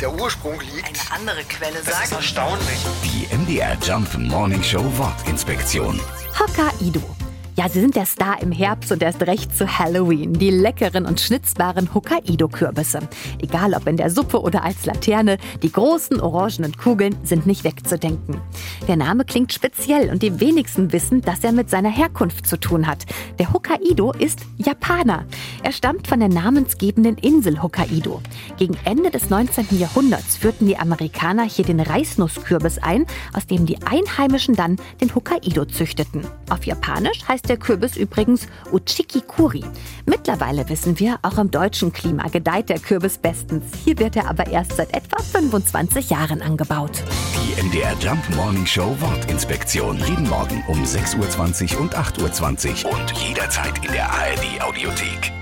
der Ursprung liegt. Eine andere Quelle Das ist sagt. erstaunlich. Die MDR Jump Morning Show Wortinspektion. Hokkaido. Ja, sie sind der Star im Herbst und erst recht zu Halloween. Die leckeren und schnitzbaren Hokkaido-Kürbisse. Egal ob in der Suppe oder als Laterne, die großen orangenen Kugeln sind nicht wegzudenken. Der Name klingt speziell und die wenigsten wissen, dass er mit seiner Herkunft zu tun hat. Der Hokkaido ist Japaner. Er stammt von der namensgebenden Insel Hokkaido. Gegen Ende des 19. Jahrhunderts führten die Amerikaner hier den Reisnusskürbis ein, aus dem die Einheimischen dann den Hokkaido züchteten. Auf Japanisch heißt der Kürbis übrigens Uchikikuri. Mittlerweile wissen wir, auch im deutschen Klima gedeiht der Kürbis bestens. Hier wird er aber erst seit etwa 25 Jahren angebaut. Die MDR Jump Morning Show Wortinspektion. Jeden Morgen um 6.20 Uhr und 8.20 Uhr und jederzeit in der ARD Audiothek.